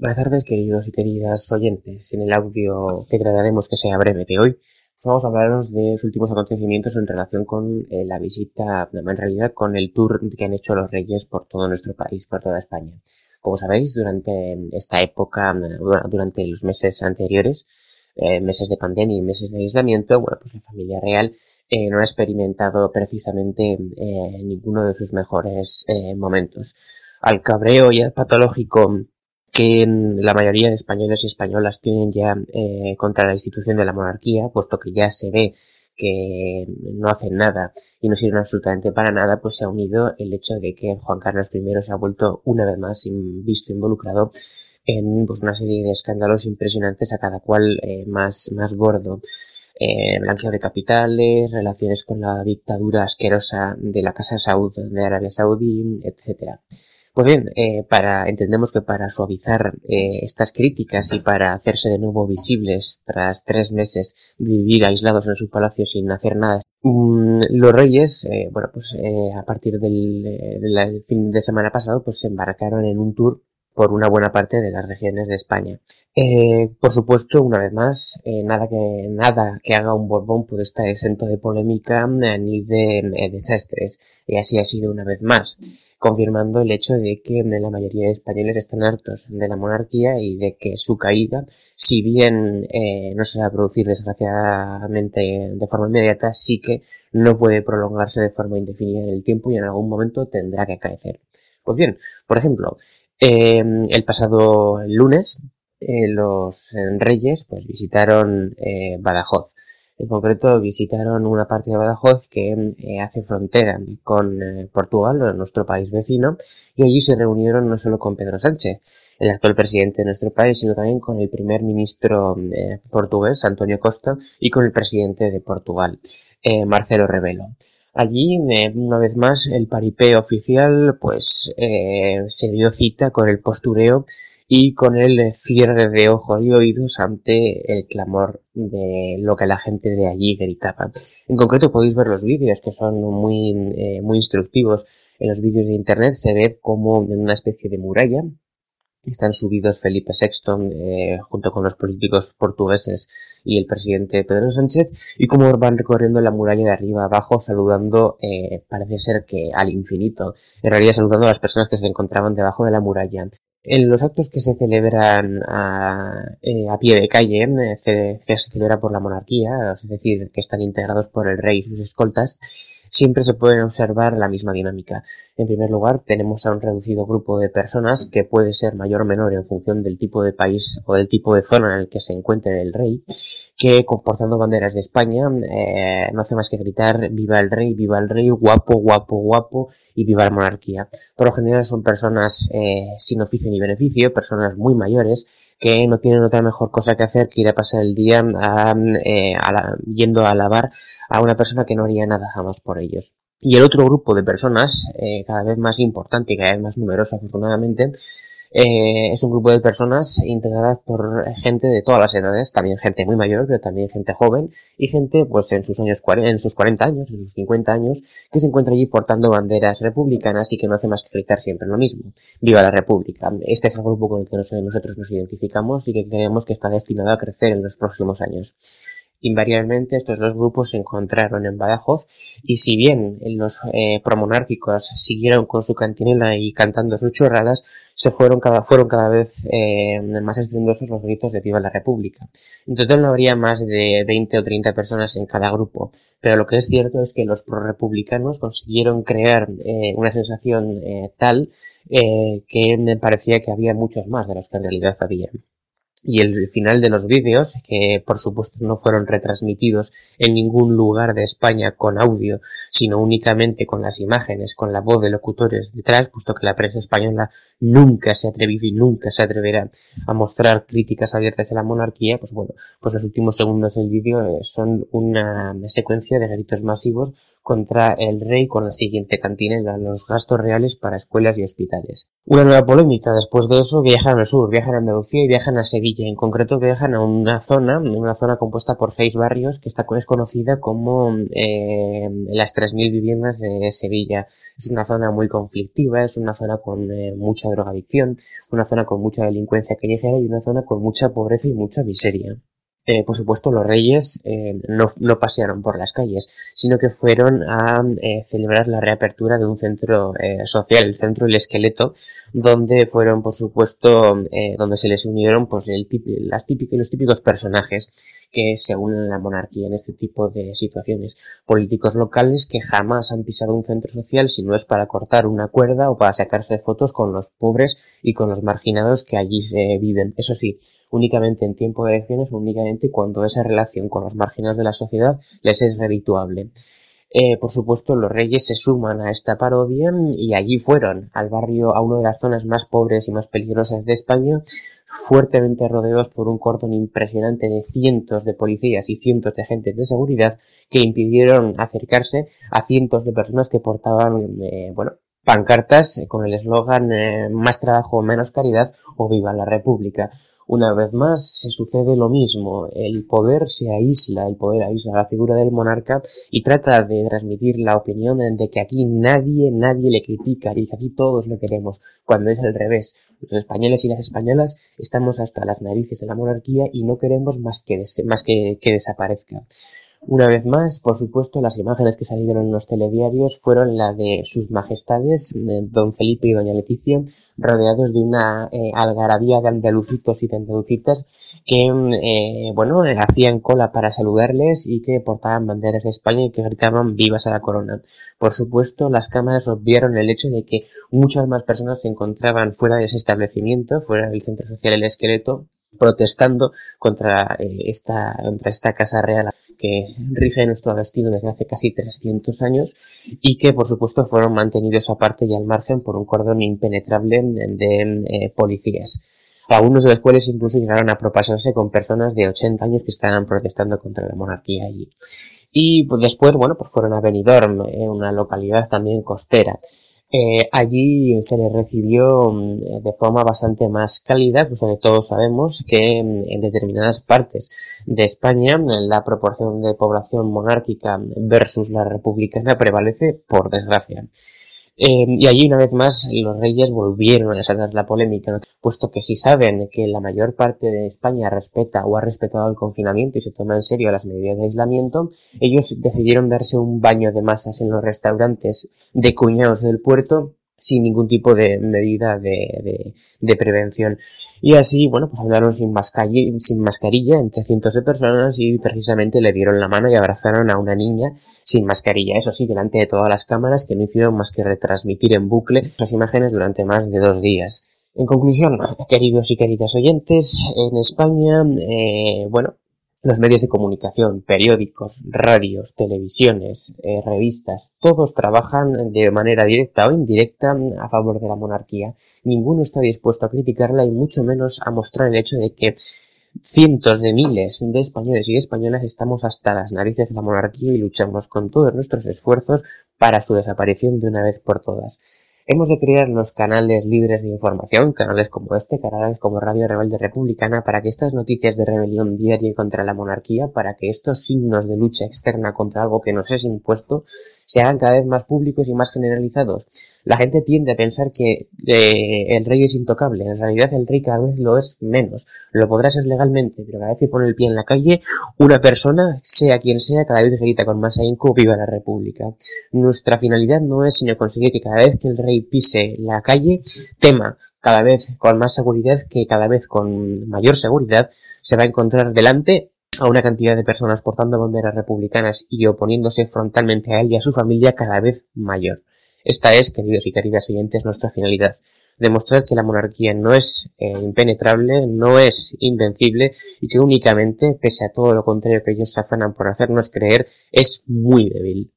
Buenas tardes, queridos y queridas oyentes. En el audio que trataremos que sea breve de hoy, vamos a hablaros de los últimos acontecimientos en relación con eh, la visita, en realidad con el tour que han hecho los reyes por todo nuestro país, por toda España. Como sabéis, durante esta época, durante los meses anteriores, eh, meses de pandemia y meses de aislamiento, bueno, pues la familia real eh, no ha experimentado precisamente ninguno de sus mejores momentos. Al cabreo y al patológico que la mayoría de españoles y españolas tienen ya eh, contra la institución de la monarquía, puesto que ya se ve que no hacen nada y no sirven absolutamente para nada, pues se ha unido el hecho de que Juan Carlos I se ha vuelto una vez más visto involucrado en pues, una serie de escándalos impresionantes a cada cual eh, más, más gordo. Eh, blanqueo de capitales, relaciones con la dictadura asquerosa de la Casa Saud de Arabia Saudí, etcétera. Pues bien, eh, para, entendemos que para suavizar eh, estas críticas y para hacerse de nuevo visibles tras tres meses de vivir aislados en su palacio sin hacer nada, mm, los reyes, eh, bueno, pues a partir del, del, fin de semana pasado, pues se embarcaron en un tour por una buena parte de las regiones de España. Eh, por supuesto, una vez más, eh, nada, que, nada que haga un Borbón puede estar exento de polémica eh, ni de desastres. Y así ha sido una vez más, confirmando el hecho de que la mayoría de españoles están hartos de la monarquía y de que su caída, si bien no se va a producir desgraciadamente de forma inmediata, sí que no puede prolongarse de forma indefinida en el tiempo y en algún momento tendrá que acaecer. Pues bien, por ejemplo, el pasado lunes, eh, los eh, reyes pues visitaron eh, Badajoz. En concreto visitaron una parte de Badajoz que hace frontera con Portugal, nuestro país vecino, y allí se reunieron no solo con Pedro Sánchez, el actual presidente de nuestro país, sino también con el primer ministro portugués, Antonio Costa, y con el presidente de Portugal, Marcelo Rebelo. Allí, una vez más, el paripé oficial pues se dio cita con el postureo y con el cierre de ojos y oídos ante el clamor de lo que la gente de allí gritaba. En concreto podéis ver los vídeos que son muy, eh, muy instructivos. En los vídeos de internet se ve como en una especie de muralla están subidos Felipe VI eh, junto con los políticos portugueses y el presidente Pedro Sánchez y como van recorriendo la muralla de arriba abajo saludando eh, parece ser que al infinito en realidad saludando a las personas que se encontraban debajo de la muralla. En los actos que se celebran a, eh, pie de calle, que se celebra por la monarquía, es decir, que están integrados por el rey y sus escoltas, siempre se puede observar la misma dinámica. En primer lugar, tenemos a un reducido grupo de personas que puede ser mayor o menor en función del tipo de país o del tipo de zona en el que se encuentre el rey, que comportando banderas de España eh, no hace más que gritar viva el rey, viva el rey, guapo, guapo, guapo y viva la monarquía. Por lo general son personas eh, sin oficio ni beneficio, personas muy mayores que no tienen otra mejor cosa que hacer que ir a pasar el día eh, yendo a alabar a una persona que no haría nada jamás por ellos. Y el otro grupo de personas, eh, cada vez más importante y cada vez más numeroso afortunadamente, eh, es un grupo de personas integradas por gente de todas las edades, también gente muy mayor, pero también gente joven y gente pues en sus años en sus 40 años, en sus 50 años, que se encuentra allí portando banderas republicanas y que no hace más que gritar siempre lo mismo. Viva la República. Este es el grupo con el que nosotros nos identificamos y que creemos que está destinado a crecer en los próximos años. Invariablemente estos dos grupos se encontraron en Badajoz. Y si bien los eh, promonárquicos siguieron con su cantinela y cantando sus chorradas, se fueron cada, fueron cada vez eh, más estruendosos los gritos de Viva la República. En total no habría más de 20 o 30 personas en cada grupo, pero lo que es cierto es que los prorepublicanos consiguieron crear eh, una sensación tal que me parecía que había muchos más de los que en realidad había y el final de los vídeos, que por supuesto no fueron retransmitidos en ningún lugar de España con audio, sino únicamente con las imágenes, con la voz de locutores detrás, puesto que la prensa española nunca se ha atrevido y nunca se atreverá a mostrar críticas abiertas a la monarquía, pues bueno, pues los últimos segundos del vídeo eh, son una secuencia de gritos masivos contra el rey con la siguiente cantina los gastos reales para escuelas y hospitales. Una nueva polémica, después de eso viajan al sur, viajan a Andalucía y viajan a Sevilla, en concreto viajan a una zona, una zona compuesta por seis barrios que está, es conocida como eh, las 3.000 viviendas de Sevilla. Es una zona muy conflictiva, es una zona con eh, mucha drogadicción, una zona con mucha delincuencia callejera y una zona con mucha pobreza y mucha miseria. Eh, por supuesto, los reyes eh, no, no, pasearon por las calles, sino que fueron a eh, celebrar la reapertura de un centro social, el centro El Esqueleto, donde fueron, por supuesto, donde se les unieron pues, el las típicos, los típicos personajes que se unen a la monarquía en este tipo de situaciones. Políticos locales que jamás han pisado un centro social si no es para cortar una cuerda o para sacarse fotos con los pobres y con los marginados que allí viven. Eso sí, únicamente en tiempo de elecciones, únicamente cuando esa relación con los márgenes de la sociedad les es redituable. Eh, por supuesto, los reyes se suman a esta parodia y allí fueron al barrio, a una de las zonas más pobres y más peligrosas de España, fuertemente rodeados por un cordón impresionante de cientos de policías y cientos de agentes de seguridad que impidieron acercarse a cientos de personas que portaban, eh, bueno, pancartas con el eslogan eh, más trabajo, menos caridad o viva la República. Una vez más se sucede lo mismo, el poder se aísla, el poder aísla la figura del monarca y trata de transmitir la opinión de que aquí nadie, nadie le critica y que aquí todos lo queremos, cuando es al revés. Los españoles y las españolas estamos hasta las narices de la monarquía y no queremos más que, más que, que desaparezca. Una vez más, por supuesto, las imágenes que salieron en los telediarios fueron la de sus majestades, eh, don Felipe y doña Leticia, rodeados de una eh, algarabía de andalucitos y de andalucitas que, eh, bueno, hacían cola para saludarles y que portaban banderas de España y que gritaban vivas a la corona. Por supuesto, las cámaras obviaron el hecho de que muchas más personas se encontraban fuera de ese establecimiento, fuera del centro social El Esqueleto, protestando contra esta contra esta casa real que rige nuestro destino desde hace casi 300 años y que por supuesto fueron mantenidos aparte y al margen por un cordón impenetrable de, eh, policías algunos de los cuales incluso llegaron a propasarse con personas de 80 años que estaban protestando contra la monarquía allí. Y pues, después, bueno, pues fueron a Benidorm, eh, una localidad también costera. Eh, allí se les recibió mm, de forma bastante más cálida, pues que todos sabemos que mm, en determinadas partes de España la proporción de población monárquica versus la republicana prevalece por desgracia. Eh, y allí una vez más los reyes volvieron a desatar la polémica, puesto que si saben que la mayor parte de España respeta o ha respetado el confinamiento y se toma en serio las medidas de aislamiento, ellos decidieron darse un baño de masas en los restaurantes de cuñados del puerto sin ningún tipo de medida de, de, prevención. Y así, bueno, pues andaron sin, mascarilla, sin mascarilla entre cientos de personas y precisamente le dieron la mano y abrazaron a una niña sin mascarilla. Eso sí, delante de todas las cámaras que no hicieron más que retransmitir en bucle esas imágenes durante más de dos días. En conclusión, queridos y queridas oyentes, en España, eh, bueno, los medios de comunicación, periódicos, radios, televisiones, eh, revistas, todos trabajan de manera directa o indirecta a favor de la monarquía. Ninguno está dispuesto a criticarla y mucho menos a mostrar el hecho de que cientos de miles de españoles y de españolas estamos hasta las narices de la monarquía y luchamos con todos nuestros esfuerzos para su desaparición de una vez por todas. Hemos de crear los canales libres de información, canales como este, canales como Radio Rebelde Republicana, para que estas noticias de rebelión diaria contra la monarquía, para que estos signos de lucha externa contra algo que nos es impuesto, se hagan cada vez más públicos y más generalizados. La gente tiende a pensar que eh, el rey es intocable. En realidad el rey cada vez lo es menos. Lo podrá ser legalmente, pero cada vez que pone el pie en la calle, una persona, sea quien sea, cada vez grita con más ahínco viva la república. Nuestra finalidad no es sino conseguir que cada vez que el rey pise la calle, tema cada vez con más seguridad que cada vez con mayor seguridad se va a encontrar delante a una cantidad de personas portando banderas republicanas y oponiéndose frontalmente a él y a su familia cada vez mayor. Esta es, queridos y queridas oyentes, nuestra finalidad. Demostrar que la monarquía no es eh, impenetrable, no es invencible y que únicamente, pese a todo lo contrario que ellos se afanan por hacernos creer, es muy débil.